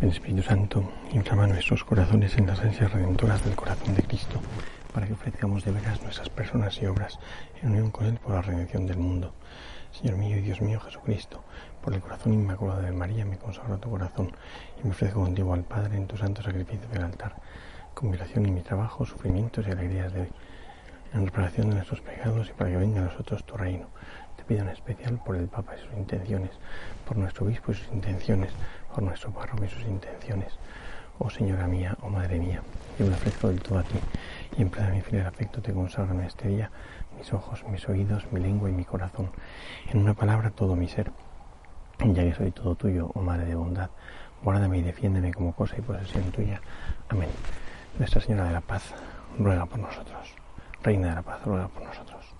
El Espíritu Santo inflama nuestros corazones en las ansias redentoras del corazón de Cristo, para que ofrezcamos de veras nuestras personas y obras en unión con Él por la redención del mundo. Señor mío y Dios mío Jesucristo, por el corazón inmaculado de María me consagro tu corazón y me ofrezco contigo al Padre en tu santo sacrificio del altar, con violación en mi trabajo, sufrimientos y alegrías de hoy, en reparación de nuestros pecados y para que venga a nosotros tu reino. Pido en especial por el Papa y sus intenciones, por nuestro obispo y sus intenciones, por nuestro párroco y sus intenciones. Oh Señora mía, oh Madre mía, yo me ofrezco del todo a ti y en plena mi fiel afecto te consagro en este día mis ojos, mis oídos, mi lengua y mi corazón. En una palabra, todo mi ser. Ya que soy todo tuyo, oh Madre de bondad, guárdame y defiéndeme como cosa y posesión tuya. Amén. Nuestra Señora de la Paz, ruega por nosotros. Reina de la Paz, ruega por nosotros.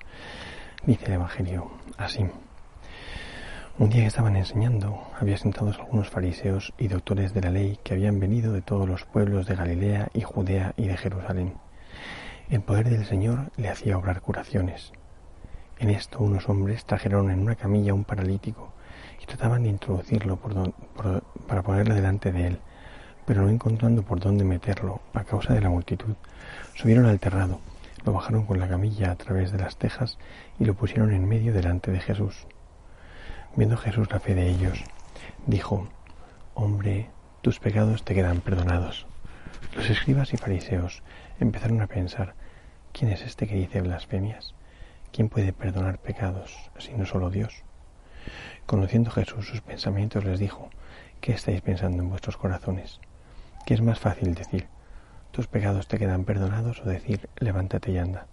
Dice el Evangelio así. Un día que estaban enseñando, había sentados algunos fariseos y doctores de la ley que habían venido de todos los pueblos de Galilea y Judea y de Jerusalén. El poder del Señor le hacía obrar curaciones. En esto unos hombres trajeron en una camilla un paralítico y trataban de introducirlo para ponerle delante de él, pero no encontrando por dónde meterlo a causa de la multitud, subieron al terrado, lo bajaron con la camilla a través de las tejas y lo pusieron en medio delante de Jesús. Viendo Jesús la fe de ellos, dijo, Hombre, tus pecados te quedan perdonados. Los escribas y fariseos empezaron a pensar, ¿quién es este que dice blasfemias? ¿Quién puede perdonar pecados sino solo Dios? Conociendo Jesús sus pensamientos les dijo, ¿qué estáis pensando en vuestros corazones? ¿Qué es más fácil decir, tus pecados te quedan perdonados o decir, levántate y anda?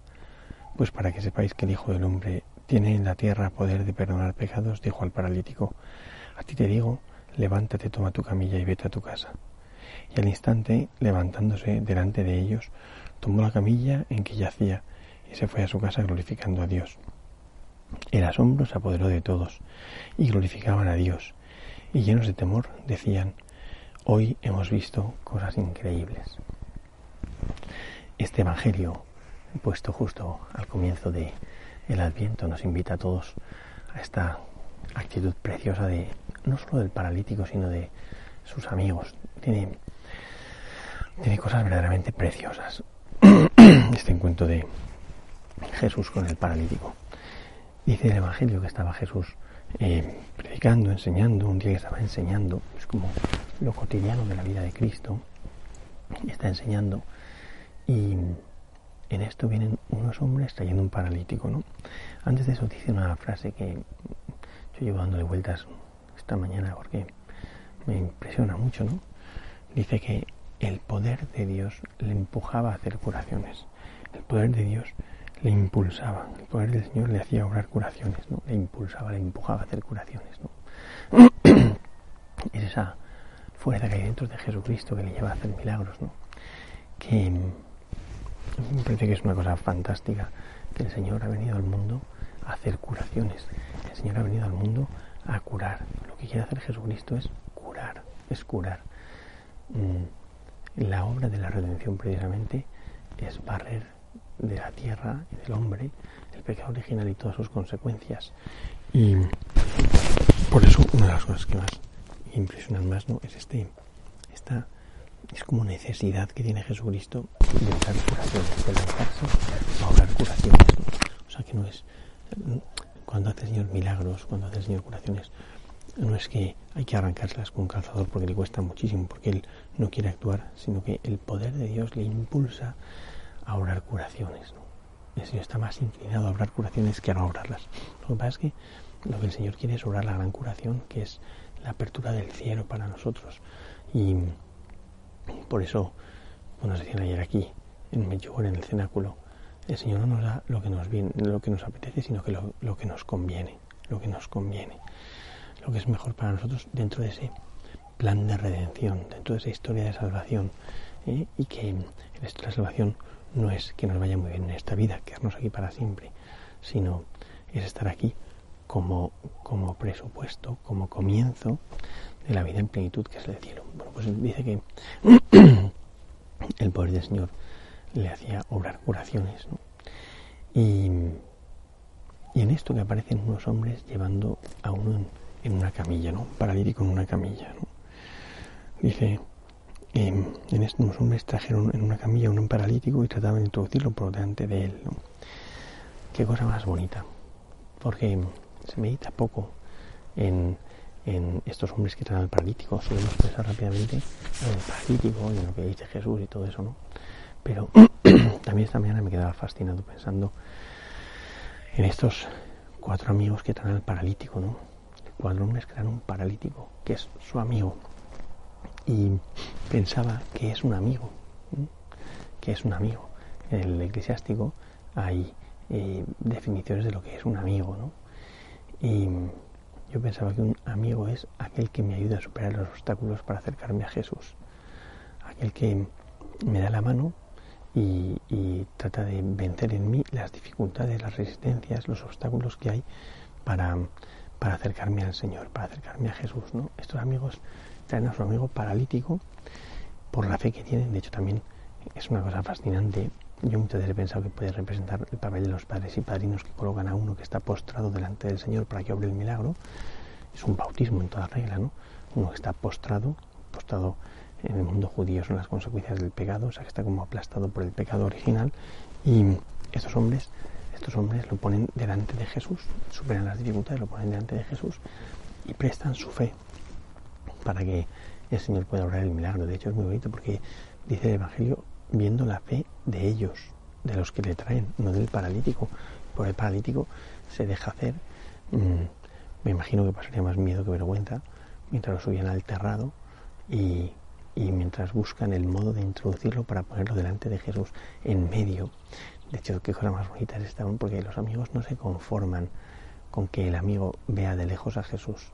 Pues para que sepáis que el Hijo del Hombre tiene en la tierra poder de perdonar pecados, dijo al paralítico, a ti te digo, levántate, toma tu camilla y vete a tu casa. Y al instante, levantándose delante de ellos, tomó la camilla en que yacía y se fue a su casa glorificando a Dios. El asombro se apoderó de todos y glorificaban a Dios, y llenos de temor decían, hoy hemos visto cosas increíbles. Este Evangelio, puesto justo al comienzo de el Adviento nos invita a todos a esta actitud preciosa de no solo del paralítico, sino de sus amigos. Tiene, tiene cosas verdaderamente preciosas. Este encuentro de Jesús con el paralítico. Dice el Evangelio que estaba Jesús eh, predicando, enseñando, un día que estaba enseñando, es como lo cotidiano de la vida de Cristo, está enseñando y en esto vienen unos hombres trayendo un paralítico, ¿no? Antes de eso dice una frase que yo llevo dándole vueltas esta mañana porque me impresiona mucho, ¿no? Dice que el poder de Dios le empujaba a hacer curaciones. El poder de Dios le impulsaba. El poder del Señor le hacía obrar curaciones, ¿no? Le impulsaba, le empujaba a hacer curaciones, ¿no? es esa fuerza que hay dentro de Jesucristo que le lleva a hacer milagros, ¿no? Que me parece que es una cosa fantástica que el Señor ha venido al mundo a hacer curaciones. El Señor ha venido al mundo a curar. Lo que quiere hacer Jesucristo es curar, es curar. Mm, la obra de la redención precisamente es barrer de la tierra y del hombre el pecado original y todas sus consecuencias. Y por eso una de las cosas que más impresionan más ¿no? es este, esta es como necesidad que tiene Jesucristo de dar curaciones, de lanzarse a obrar curaciones. O sea que no es cuando hace el Señor milagros, cuando hace el Señor curaciones, no es que hay que arrancárselas con un calzador porque le cuesta muchísimo, porque Él no quiere actuar, sino que el poder de Dios le impulsa a obrar curaciones. El Señor está más inclinado a obrar curaciones que a no obrarlas. Lo que pasa es que lo que el Señor quiere es obrar la gran curación, que es la apertura del cielo para nosotros. Y por eso, como nos decían ayer aquí, en Medjugorje, en el cenáculo, el Señor no nos da lo que nos, viene, lo que nos apetece, sino que lo, que nos conviene, lo que nos conviene, lo que es mejor para nosotros dentro de ese plan de redención, dentro de esa historia de salvación, ¿eh? y que esta salvación no es que nos vaya muy bien en esta vida, quedarnos aquí para siempre, sino es estar aquí como, como presupuesto, como comienzo de la vida en plenitud que es el cielo. Bueno, pues dice que el poder del Señor le hacía obrar curaciones. ¿no? Y, y, en esto que aparecen unos hombres llevando a uno en, una camilla, ¿no? paralítico en una camilla. ¿no? Dice, em, en estos unos hombres trajeron en una camilla a un paralítico y trataban de introducirlo por delante de él. Qué cosa más bonita, porque se medita poco en, estos hombres que tratan al paralítico. Solemos pensar rápidamente en el paralítico y en lo que dice Jesús y todo eso, ¿no? Pero también esta mañana me quedaba fascinado pensando en estos cuatro amigos que traen al paralítico, ¿no? Cuatro hombres que traen un paralítico, que es su amigo. Y pensaba que es un amigo, que es un amigo. En el eclesiástico hay eh, definiciones de lo que es un amigo, ¿no? Y yo pensaba que un amigo es aquel que me ayuda a superar los obstáculos para acercarme a Jesús. Aquel que me da la mano y, trata de vencer en mí las dificultades, las resistencias, los obstáculos que hay para, para acercarme al Señor, para acercarme a Jesús. ¿no? Estos amigos traen a su amigo paralítico por la fe que tienen. De hecho, también es una cosa fascinante. Yo muchas veces he pensado que puede representar el papel de los padres y padrinos que colocan a uno que está postrado delante del Señor para que obre el milagro. Es un bautismo en toda regla, ¿no? Uno que está postrado, postrado en el mundo judío son las consecuencias del pecado, o sea que está como aplastado por el pecado original y estos hombres, estos hombres lo ponen delante de Jesús, superan las dificultades, lo ponen delante de Jesús y prestan su fe para que el Señor pueda obrar el milagro. De hecho es muy bonito porque dice el Evangelio viendo la fe de ellos, de los que le traen, no del paralítico. Por el paralítico se deja hacer. Mm, me imagino que pasaría más miedo que vergüenza mientras lo subían al terrado y y mientras buscan el modo de introducirlo para ponerlo delante de Jesús en medio. De hecho, qué cosa más bonita es esta, porque los amigos no se conforman con que el amigo vea de lejos a Jesús.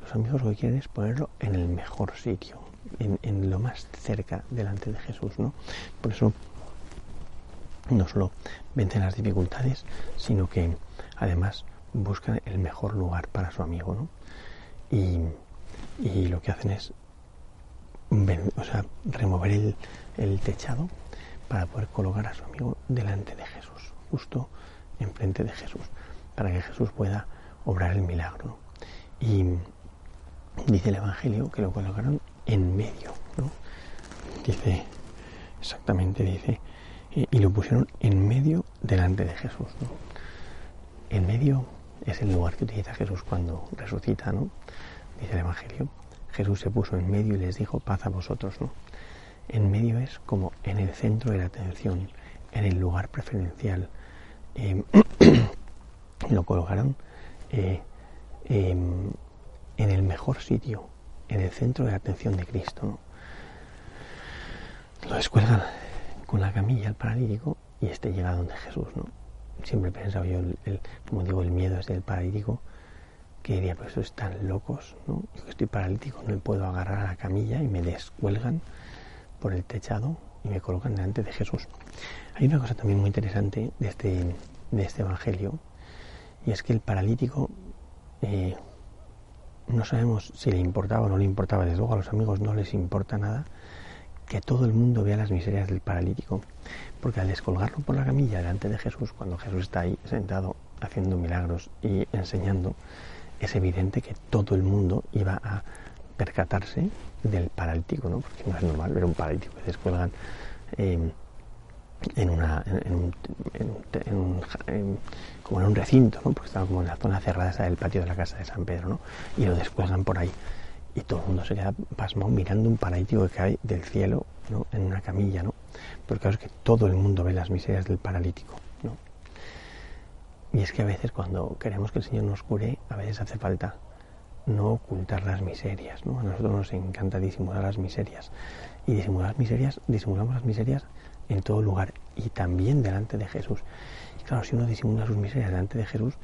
Los amigos lo que quieren es ponerlo en el mejor sitio, en, lo más cerca delante de Jesús, ¿no? Por eso no solo vencen las dificultades, sino que además buscan el mejor lugar para su amigo, ¿no? Y, y lo que hacen es o sea, remover el, el, techado para poder colocar a su amigo delante de Jesús, justo enfrente de Jesús, para que Jesús pueda obrar el milagro. Y dice el Evangelio que lo colocaron en medio, ¿no? Dice, exactamente dice, eh, y lo pusieron en medio delante de Jesús, ¿no? En medio es el lugar que utiliza Jesús cuando resucita, ¿no? Dice el Evangelio Jesús se puso en medio y les dijo, paz a vosotros, ¿no? En medio es como en el centro de la atención, en el lugar preferencial. Em, lo colocaron eh, em, en el mejor sitio, en el centro de atención de Cristo. Lo descuelgan con la camilla al paralítico y este llega donde Jesús. ¿no? Siempre he pensado yo, el, como digo, el miedo es del paralítico que diría, pues están locos, ¿no? Yo estoy paralítico, no me puedo agarrar a la camilla y me descuelgan por el techado y me colocan delante de Jesús. Hay una cosa también muy interesante de este, de este Evangelio, y es que el paralítico eh, no sabemos si le importaba o no le importaba, desde luego a los amigos no les importa nada que todo el mundo vea las miserias del paralítico, porque al descolgarlo por la camilla delante de Jesús, cuando Jesús está ahí sentado haciendo milagros y enseñando, es evidente que todo el mundo iba a percatarse del paralítico, ¿no? porque no es normal ver un paralítico que descuelgan em, en, una, un, como en un recinto, ¿no? porque estaba como en la zona cerrada esa del patio de la casa de San Pedro, ¿no? y lo descuelgan por ahí. Y todo el mundo se queda pasmado mirando un paralítico que cae del cielo ¿no? en una camilla, ¿no? Porque claro que todo el mundo ve las miserias del paralítico. Y es que a veces cuando queremos que el Señor nos cure, a veces hace falta no ocultar las miserias, ¿no? A nosotros nos encanta disimular las miserias. Y disimular las miserias, disimulamos las miserias en todo lugar y también delante de Jesús. Y claro, si uno disimula sus miserias delante de Jesús,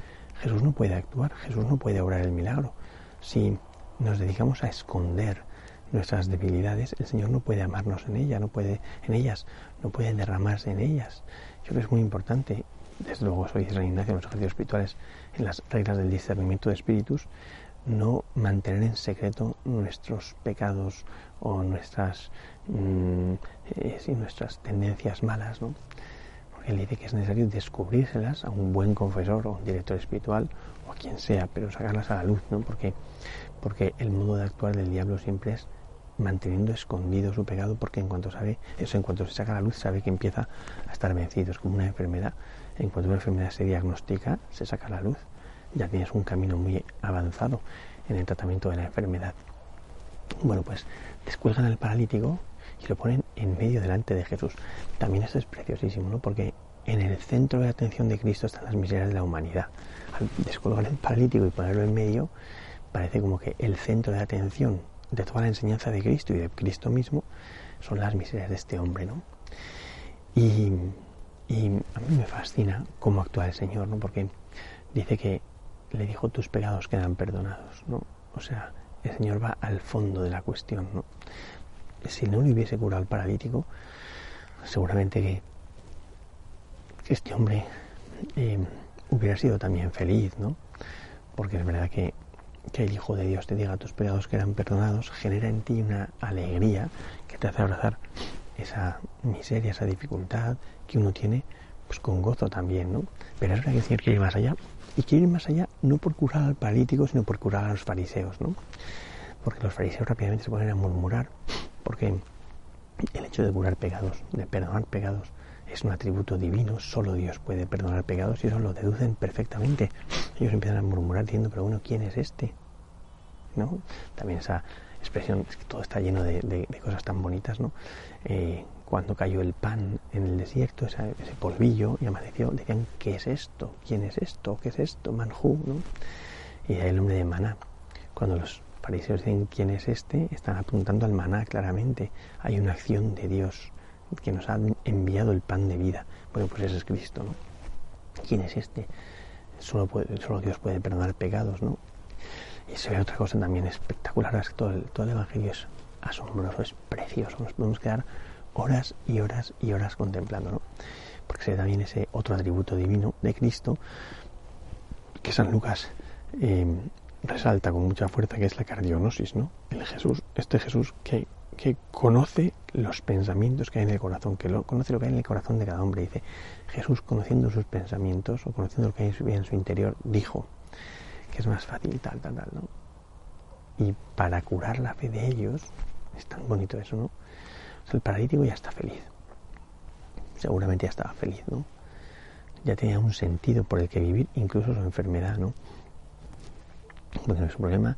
Jesús no puede actuar, Jesús no puede obrar el milagro. Si nos dedicamos a esconder nuestras debilidades, el Señor no puede amarnos en ellas, no puede en ellas, no puede derramarse en ellas. Yo creo que es muy importante desde luego soy San Ignacio en los ejercicios espirituales, en las reglas del discernimiento de espíritus, no mantener en secreto nuestros pecados o nuestras, mm, eh, nuestras tendencias malas, ¿no? Porque él dice que es necesario descubrírselas a un buen confesor o un director espiritual o a quien sea, pero sacarlas a la luz, ¿no? Porque, porque el modo de actuar del diablo siempre es manteniendo escondido su pecado porque en cuanto sabe, eso en cuanto se saca la luz sabe que empieza a estar vencido, es como una enfermedad, en cuanto una enfermedad se diagnostica, se saca la luz, ya tienes un camino muy avanzado en el tratamiento de la enfermedad. Bueno, pues descuelgan al paralítico y lo ponen en medio delante de Jesús. También esto es preciosísimo, ¿no? Porque en el centro de atención de Cristo están las miserias de la humanidad. Al descolgar el paralítico y ponerlo en medio, parece como que el centro de atención de toda la enseñanza de Cristo y de Cristo mismo son las miserias de este hombre, ¿no? Y, a mí me fascina cómo actúa el Señor, ¿no? Porque dice que le dijo tus pecados quedan perdonados, ¿no? O sea, el Señor va al fondo de la cuestión, ¿no? Si no le hubiese curado al paralítico, seguramente que, este hombre eh, hubiera sido también feliz, ¿no? Porque es verdad que que el Hijo de Dios te diga tus pecados que eran perdonados, genera en ti una alegría que te hace abrazar esa miseria, esa dificultad que uno tiene, pues con gozo también, ¿no? Pero es verdad que el Señor quiere ir más allá, y quiere ir más allá no por curar al paralítico, sino por curar a los fariseos, ¿no? Porque los fariseos rápidamente se ponen a murmurar, porque el hecho de curar pecados, de perdonar pecados, es un atributo divino, solo Dios puede perdonar pecados y eso lo deducen perfectamente. Ellos empiezan a murmurar diciendo, pero bueno, ¿quién es este? ¿No? También esa expresión, es que todo está lleno de, cosas tan bonitas, ¿no? Eh, cuando cayó el pan en el desierto, ese, polvillo, y amaneció, decían, ¿qué es esto? ¿Quién es esto? ¿Qué es esto? Manjú, ¿no? Y el hombre de maná. Cuando los fariseos dicen quién es este, están apuntando al maná claramente. Hay una acción de Dios que nos ha enviado el pan de vida. Bueno, pues ese es Cristo, ¿no? ¿Quién es este? Solo, puede, solo Dios puede perdonar pecados, ¿no? Y se ve otra cosa también espectacular, es que todo el, todo el Evangelio es asombroso, es precioso, nos podemos quedar horas y horas y horas contemplando, ¿no? Porque se ve también ese otro atributo divino de Cristo que San Lucas eh, resalta con mucha fuerza, que es la cardionosis, ¿no? El Jesús, este Jesús que que conoce los pensamientos que hay en el corazón, que lo, conoce lo que hay en el corazón de cada hombre. Dice, Jesús conociendo sus pensamientos o conociendo lo que hay en su interior, dijo que es más fácil tal, tal, tal, ¿no? Y para curar la fe de ellos, es tan bonito eso, ¿no? El paralítico ya está feliz. Seguramente ya estaba feliz, ¿no? Ya tenía un sentido por el que vivir, incluso su enfermedad, ¿no? Porque su problema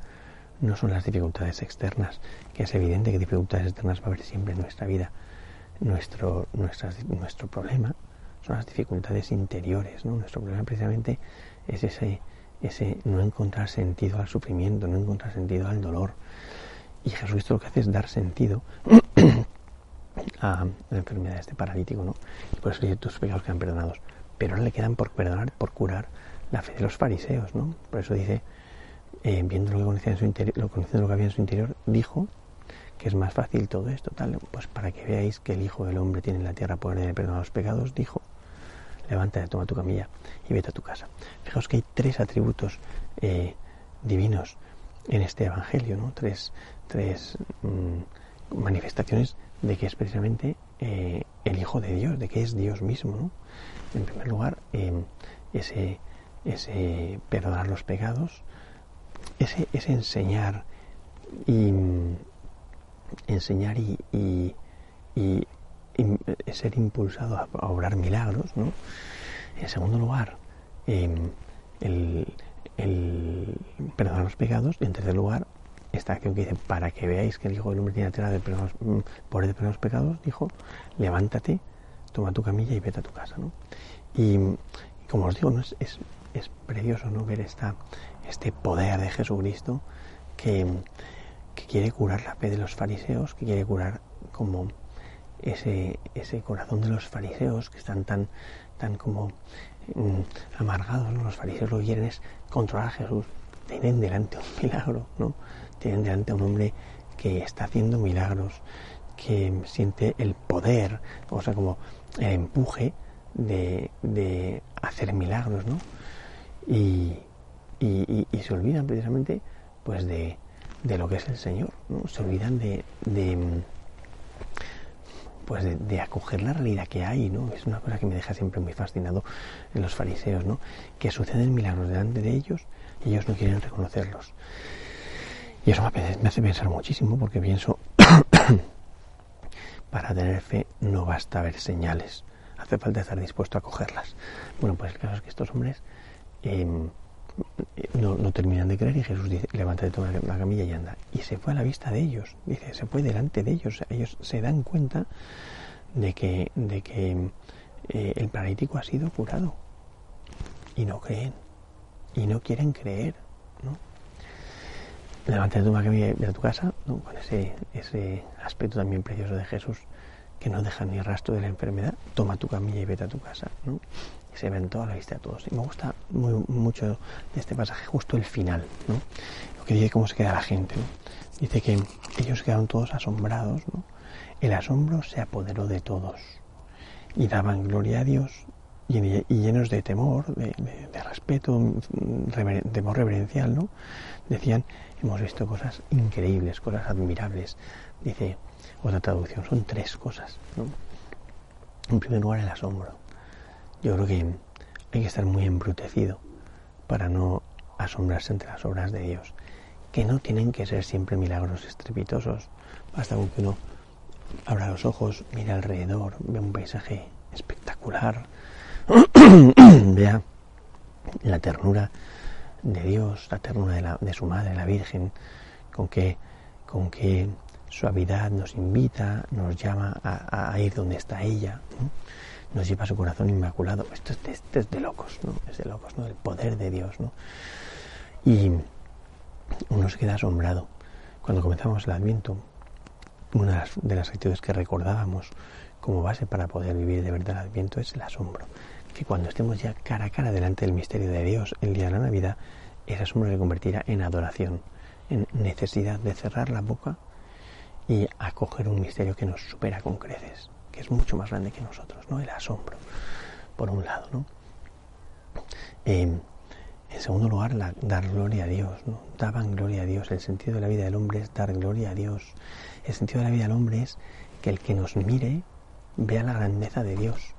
no son las dificultades externas, que es evidente que dificultades externas va a haber siempre en nuestra vida. Nuestro, nuestro problema son las dificultades interiores, ¿no? Nuestro problema precisamente es ese, ese no encontrar sentido al sufrimiento, no encontrar sentido al dolor. Y Jesucristo lo que hace es dar sentido a la enfermedad de este paralítico, ¿no? Y por eso dice, tus pecados quedan perdonados. Pero ahora le quedan por perdonar, por curar la fe de los fariseos, ¿no? Por eso dice, eh, viendo lo que, conocía en su interior, lo, conociendo lo que había en su interior, dijo que es más fácil todo esto, tal, pues para que veáis que el Hijo del Hombre tiene en la tierra poder de perdonar los pecados, dijo, levántate, toma tu camilla y vete a tu casa. Fijaos que hay tres atributos eh, divinos en este Evangelio, ¿no? Tres, tres mm, manifestaciones de que es precisamente eh, el Hijo de Dios, de que es Dios mismo. En primer lugar, ese, ese perdonar los pecados, ese, enseñar y enseñar y, ser impulsado a, obrar milagros, ¿no? En segundo lugar, em, el, perdonar los pecados. Y en tercer lugar, esta acción que dice, para que veáis que el Hijo del Hombre tiene la tierra de mm, por de perdonar los pecados, dijo, levántate, toma tu camilla y vete a tu casa, ¿no? Y, como os digo, ¿no? es, es, precioso ¿no? ver esta, este poder de Jesucristo que, quiere curar la fe de los fariseos, que quiere curar como ese, ese corazón de los fariseos que están tan, tan como mm, amargados. Los fariseos lo que quieren es controlar a Jesús. Tienen delante un milagro, ¿no? Tienen delante a un hombre que está haciendo milagros, que siente el poder, o sea, como el empuje de, de hacer milagros, ¿no? Y, y, se olvidan precisamente pues de, lo que es el Señor, ¿no? se olvidan de, pues de, acoger la realidad que hay, ¿no? Es una cosa que me deja siempre muy fascinado en los fariseos, ¿no? Que suceden milagros delante de ellos y ellos no quieren reconocerlos. Y eso me hace pensar muchísimo porque pienso, para tener fe no basta ver señales, hace falta estar dispuesto a cogerlas. Bueno, pues el caso es que estos hombres em, no, terminan de creer y Jesús dice, levántate, toma la camilla y anda. Y se fue a la vista de ellos, dice, se fue delante de ellos. Ellos se dan cuenta de que, de que eh, el paralítico ha sido curado y no creen y no quieren creer. Toma la camilla y vete a tu casa, ¿no? Con ese, ese aspecto también precioso de Jesús que no deja ni rastro de la enfermedad, toma tu camilla y vete a tu casa, ¿no? se ven toda la vista de todos. Y me gusta muy, mucho de este pasaje, justo el final, ¿no? Lo que dice cómo se queda la gente, Dice que ellos quedaron todos asombrados. El asombro se apoderó de todos y daban gloria a Dios y, llenos de temor, de, respeto, de temor reverencial, ¿no? Decían, hemos visto cosas increíbles, cosas admirables. Dice otra traducción, son tres cosas, ¿no? En primer lugar, el asombro yo creo que hay que estar muy embrutecido para no asombrarse entre las obras de Dios, que no tienen que ser siempre milagros estrepitosos. Basta con que uno abra los ojos, mire alrededor, vea un paisaje espectacular, vea la ternura de Dios, la ternura de, su madre, la Virgen, con que, con qué suavidad nos invita, nos llama a, ir donde está ella nos lleva su corazón inmaculado. Esto es, de, locos, ¿no? Es de locos, ¿no? El poder de Dios, ¿no? Y uno se queda asombrado. Cuando comenzamos el Adviento, una de las actitudes que recordábamos como base para poder vivir de verdad el Adviento es el asombro. Que cuando estemos ya cara a cara delante del misterio de Dios el día de la Navidad, ese asombro se convertirá en adoración, en necesidad de cerrar la boca y acoger un misterio que nos supera con creces que es mucho más grande que nosotros, ¿no? El asombro, por un lado, ¿no? en segundo lugar, dar gloria a Dios, ¿no? Daban gloria a Dios. El sentido de la vida del hombre es dar gloria a Dios. El sentido de la vida del hombre es que el que nos mire vea la grandeza de Dios,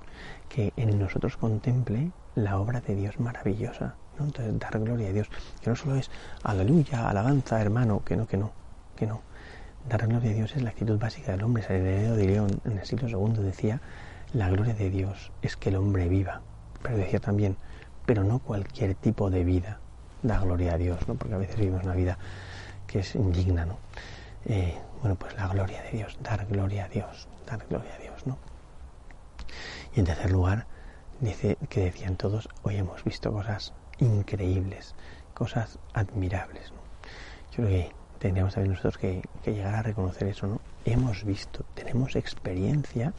que en nosotros contemple la obra de Dios maravillosa. ¿no? Entonces, dar gloria a Dios, que no solo es aleluya, alabanza, hermano, que no, que no, que no. Dar gloria a Dios es la actitud básica del hombre. San Heredero de León en el siglo II decía, la gloria de Dios es que el hombre viva. Pero decía también, pero no cualquier tipo de vida da gloria a Dios, ¿no? porque a veces vivimos una vida que es indigna. ¿no? Eh, bueno, pues la gloria de Dios, dar gloria a Dios, dar gloria a Dios. Y en tercer lugar, dice que decían todos, hoy hemos visto cosas increíbles, cosas admirables. Yo creo que tendríamos también nosotros que, llegar a reconocer eso, ¿no? Hemos visto, tenemos experiencia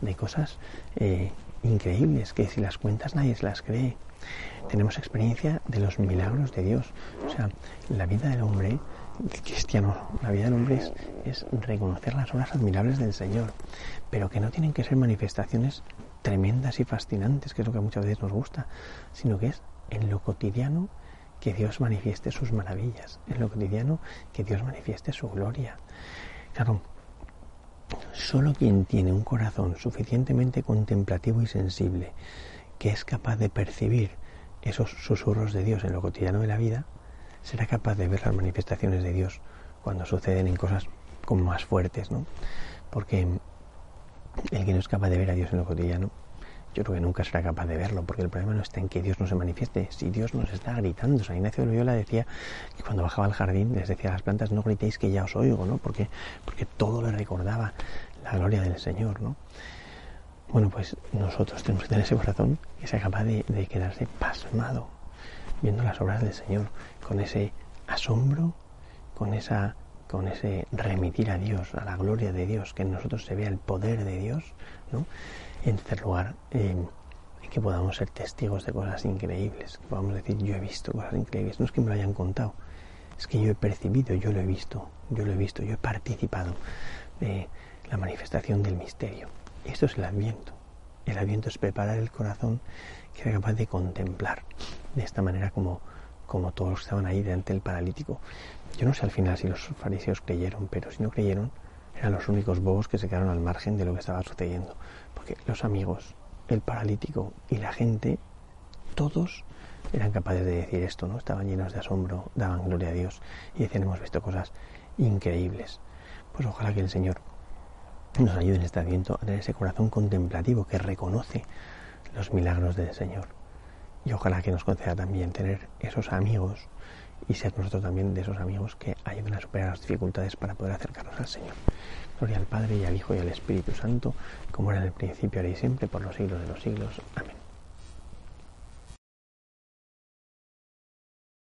de cosas eh, increíbles que si las cuentas nadie se las cree. Tenemos experiencia de los milagros de Dios. O sea, la vida del hombre, cristiano, la vida del hombre es reconocer las obras admirables del Señor, pero que no tienen que ser manifestaciones tremendas y fascinantes, que es lo que muchas veces nos gusta, sino que es en lo cotidiano que Dios manifieste sus maravillas, en lo cotidiano que Dios manifieste su gloria. Claro, solo quien tiene un corazón suficientemente contemplativo y sensible, que es capaz de percibir esos susurros de Dios en lo cotidiano de la vida, será capaz de ver las manifestaciones de Dios cuando suceden en cosas como más fuertes, ¿no? Porque el que no es capaz de ver a Dios en lo cotidiano yo creo que nunca será capaz de verlo, porque el problema no está en que Dios no se manifieste, si Dios nos está gritando. San Ignacio de Loyola decía que cuando bajaba al jardín les decía a las plantas, no gritéis que ya os oigo, ¿no? Porque, porque todo le recordaba la gloria del Señor, ¿no? Bueno, pues nosotros tenemos que tener ese corazón que sea capaz de, de quedarse pasmado viendo las obras del Señor, con ese asombro, con esa con ese remitir a Dios, a la gloria de Dios, que en nosotros se vea el poder de Dios, ¿no? en tercer lugar, eh, que podamos ser testigos de cosas increíbles, que podamos decir, yo he visto cosas increíbles. No es que me lo hayan contado, es que yo he percibido, yo lo he visto, yo lo he visto, yo he participado de la manifestación del misterio. Esto es el adviento. El adviento es preparar el corazón que sea capaz de contemplar de esta manera como, como todos estaban ahí delante del paralítico. Yo no sé al final si los fariseos creyeron, pero si no creyeron, eran los únicos bobos que se quedaron al margen de lo que estaba sucediendo. Porque los amigos, el paralítico y la gente, todos eran capaces de decir esto, ¿no? Estaban llenos de asombro, daban gloria a Dios y decían, hemos visto cosas increíbles. Pues ojalá que el Señor nos ayude en este adviento a tener ese corazón contemplativo que reconoce los milagros del Señor. Y ojalá que nos conceda también tener esos amigos y ser nosotros también de esos amigos que ayuden a superar las dificultades para poder acercarnos al Señor. Gloria al Padre y al Hijo y al Espíritu Santo, como era en el principio, ahora y siempre, por los siglos de los siglos. Amén.